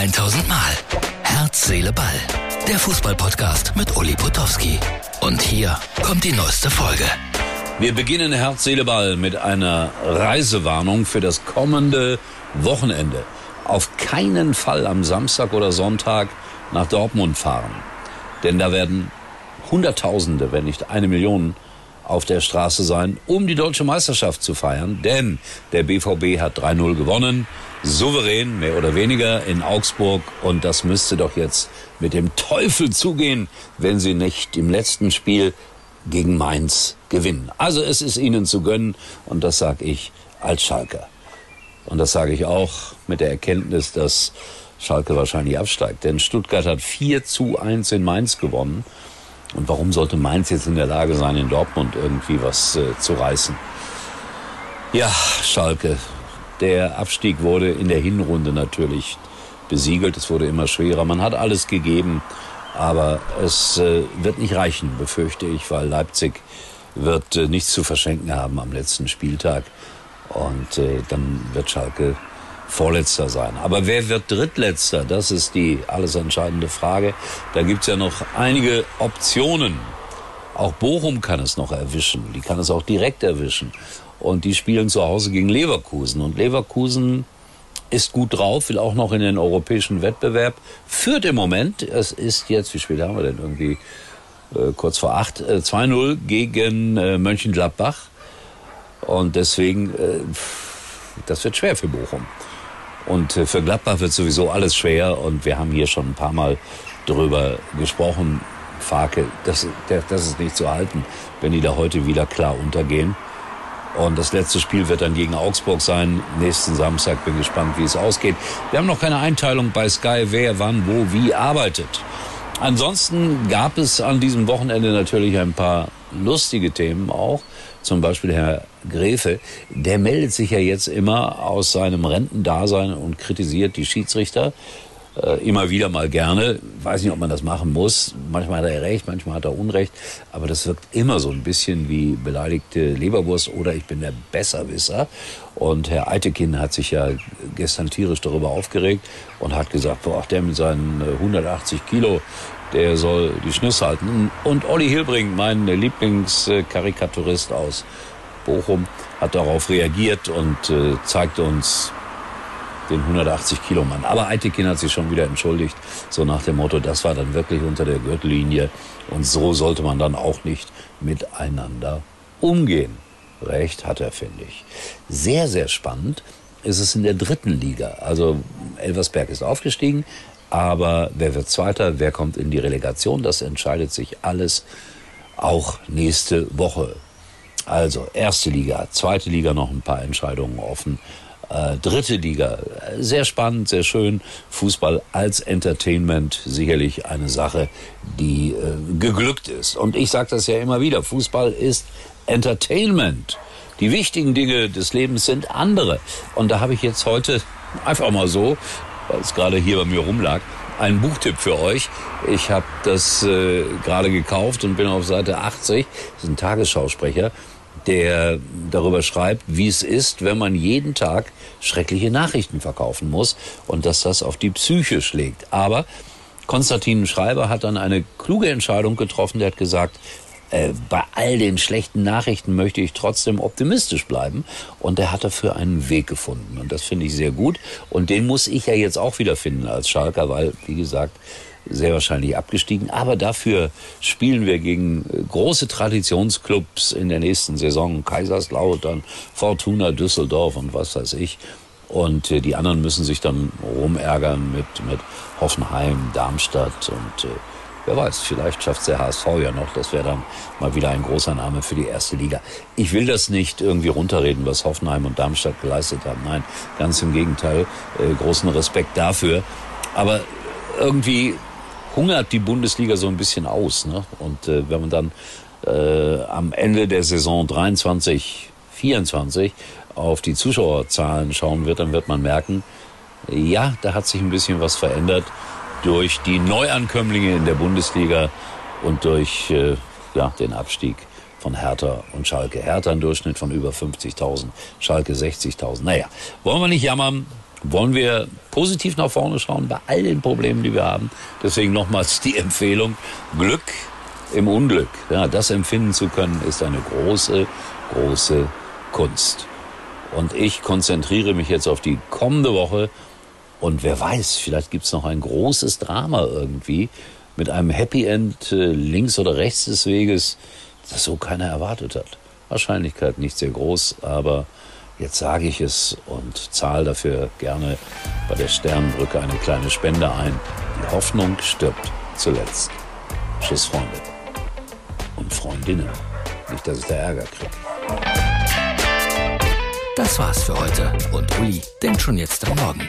1000 Mal. Herz, Seele, Ball. Der Fußballpodcast mit Uli Potowski. Und hier kommt die neueste Folge. Wir beginnen Herz, Seele, Ball mit einer Reisewarnung für das kommende Wochenende. Auf keinen Fall am Samstag oder Sonntag nach Dortmund fahren. Denn da werden Hunderttausende, wenn nicht eine Million auf der Straße sein, um die deutsche Meisterschaft zu feiern. Denn der BVB hat 3-0 gewonnen, souverän, mehr oder weniger, in Augsburg. Und das müsste doch jetzt mit dem Teufel zugehen, wenn sie nicht im letzten Spiel gegen Mainz gewinnen. Also es ist ihnen zu gönnen und das sage ich als Schalker. Und das sage ich auch mit der Erkenntnis, dass Schalke wahrscheinlich absteigt. Denn Stuttgart hat 4 zu 1 in Mainz gewonnen. Und warum sollte Mainz jetzt in der Lage sein, in Dortmund irgendwie was äh, zu reißen? Ja, Schalke. Der Abstieg wurde in der Hinrunde natürlich besiegelt. Es wurde immer schwerer. Man hat alles gegeben. Aber es äh, wird nicht reichen, befürchte ich, weil Leipzig wird äh, nichts zu verschenken haben am letzten Spieltag. Und äh, dann wird Schalke Vorletzter sein. Aber wer wird Drittletzter? Das ist die alles entscheidende Frage. Da gibt's ja noch einige Optionen. Auch Bochum kann es noch erwischen. Die kann es auch direkt erwischen. Und die spielen zu Hause gegen Leverkusen. Und Leverkusen ist gut drauf, will auch noch in den europäischen Wettbewerb. Führt im Moment, es ist jetzt, wie spät haben wir denn irgendwie? Äh, kurz vor acht, äh, 2-0 gegen äh, Mönchengladbach. Und deswegen, äh, das wird schwer für Bochum. Und äh, für Gladbach wird sowieso alles schwer. Und wir haben hier schon ein paar Mal drüber gesprochen. Farke, das, das ist nicht zu halten, wenn die da heute wieder klar untergehen. Und das letzte Spiel wird dann gegen Augsburg sein. Nächsten Samstag bin gespannt, wie es ausgeht. Wir haben noch keine Einteilung bei Sky, wer wann, wo, wie arbeitet. Ansonsten gab es an diesem Wochenende natürlich ein paar lustige Themen auch. Zum Beispiel Herr Gräfe, der meldet sich ja jetzt immer aus seinem Rentendasein und kritisiert die Schiedsrichter. Äh, immer wieder mal gerne. Weiß nicht, ob man das machen muss. Manchmal hat er recht, manchmal hat er Unrecht. Aber das wirkt immer so ein bisschen wie beleidigte Leberwurst oder ich bin der Besserwisser. Und Herr Eitekin hat sich ja gestern tierisch darüber aufgeregt und hat gesagt, boah, der mit seinen 180 Kilo, der soll die Schnüsse halten. Und Olli Hilbring, mein Lieblingskarikaturist aus Bochum, hat darauf reagiert und äh, zeigt uns den 180 Kilo Mann. Aber Eitekin hat sich schon wieder entschuldigt, so nach dem Motto, das war dann wirklich unter der Gürtellinie und so sollte man dann auch nicht miteinander umgehen. Recht hat er, finde ich. Sehr, sehr spannend ist es in der dritten Liga. Also Elversberg ist aufgestiegen, aber wer wird Zweiter, wer kommt in die Relegation, das entscheidet sich alles auch nächste Woche. Also erste Liga, zweite Liga noch ein paar Entscheidungen offen. Äh, dritte Liga, sehr spannend, sehr schön. Fußball als Entertainment sicherlich eine Sache, die äh, geglückt ist. Und ich sage das ja immer wieder, Fußball ist Entertainment. Die wichtigen Dinge des Lebens sind andere. Und da habe ich jetzt heute einfach mal so, weil es gerade hier bei mir rumlag, einen Buchtipp für euch. Ich habe das äh, gerade gekauft und bin auf Seite 80. Das ist ein Tagesschausprecher der darüber schreibt, wie es ist, wenn man jeden Tag schreckliche Nachrichten verkaufen muss und dass das auf die Psyche schlägt. Aber Konstantin Schreiber hat dann eine kluge Entscheidung getroffen. Der hat gesagt, äh, bei all den schlechten Nachrichten möchte ich trotzdem optimistisch bleiben. Und er hat dafür einen Weg gefunden. Und das finde ich sehr gut. Und den muss ich ja jetzt auch wieder finden als Schalker, weil, wie gesagt, sehr wahrscheinlich abgestiegen. Aber dafür spielen wir gegen äh, große Traditionsclubs in der nächsten Saison. Kaiserslautern, Fortuna Düsseldorf und was weiß ich. Und äh, die anderen müssen sich dann rumärgern mit, mit Hoffenheim, Darmstadt und äh, wer weiß, vielleicht schafft der HSV ja noch. Das wäre dann mal wieder ein großer Name für die erste Liga. Ich will das nicht irgendwie runterreden, was Hoffenheim und Darmstadt geleistet haben. Nein, ganz im Gegenteil. Äh, großen Respekt dafür. Aber irgendwie hungert die Bundesliga so ein bisschen aus. Ne? Und äh, wenn man dann äh, am Ende der Saison 23, 24 auf die Zuschauerzahlen schauen wird, dann wird man merken, ja, da hat sich ein bisschen was verändert durch die Neuankömmlinge in der Bundesliga und durch äh, ja, den Abstieg von Hertha und Schalke. Hertha ein Durchschnitt von über 50.000, Schalke 60.000. Naja, wollen wir nicht jammern. wollen wir positiv nach vorne schauen bei all den Problemen, die wir haben. Deswegen nochmals die Empfehlung, Glück im Unglück. Ja, das empfinden zu können, ist eine große, große Kunst. Und ich konzentriere mich jetzt auf die kommende Woche. Und wer weiß, vielleicht gibt's noch ein großes Drama irgendwie mit einem Happy End äh, links oder rechts des Weges, das so keiner erwartet hat. Wahrscheinlichkeit nicht sehr groß, aber jetzt sage ich es und zahle dafür gerne bei der Sternbrücke eine kleine Spende ein. Die Hoffnung stirbt zuletzt. Tschüss, Freunde. Und Freundinnen. Nicht, dass ich da Ärger kriege. Das war's für heute. Und Uli denkt schon jetzt am Morgen.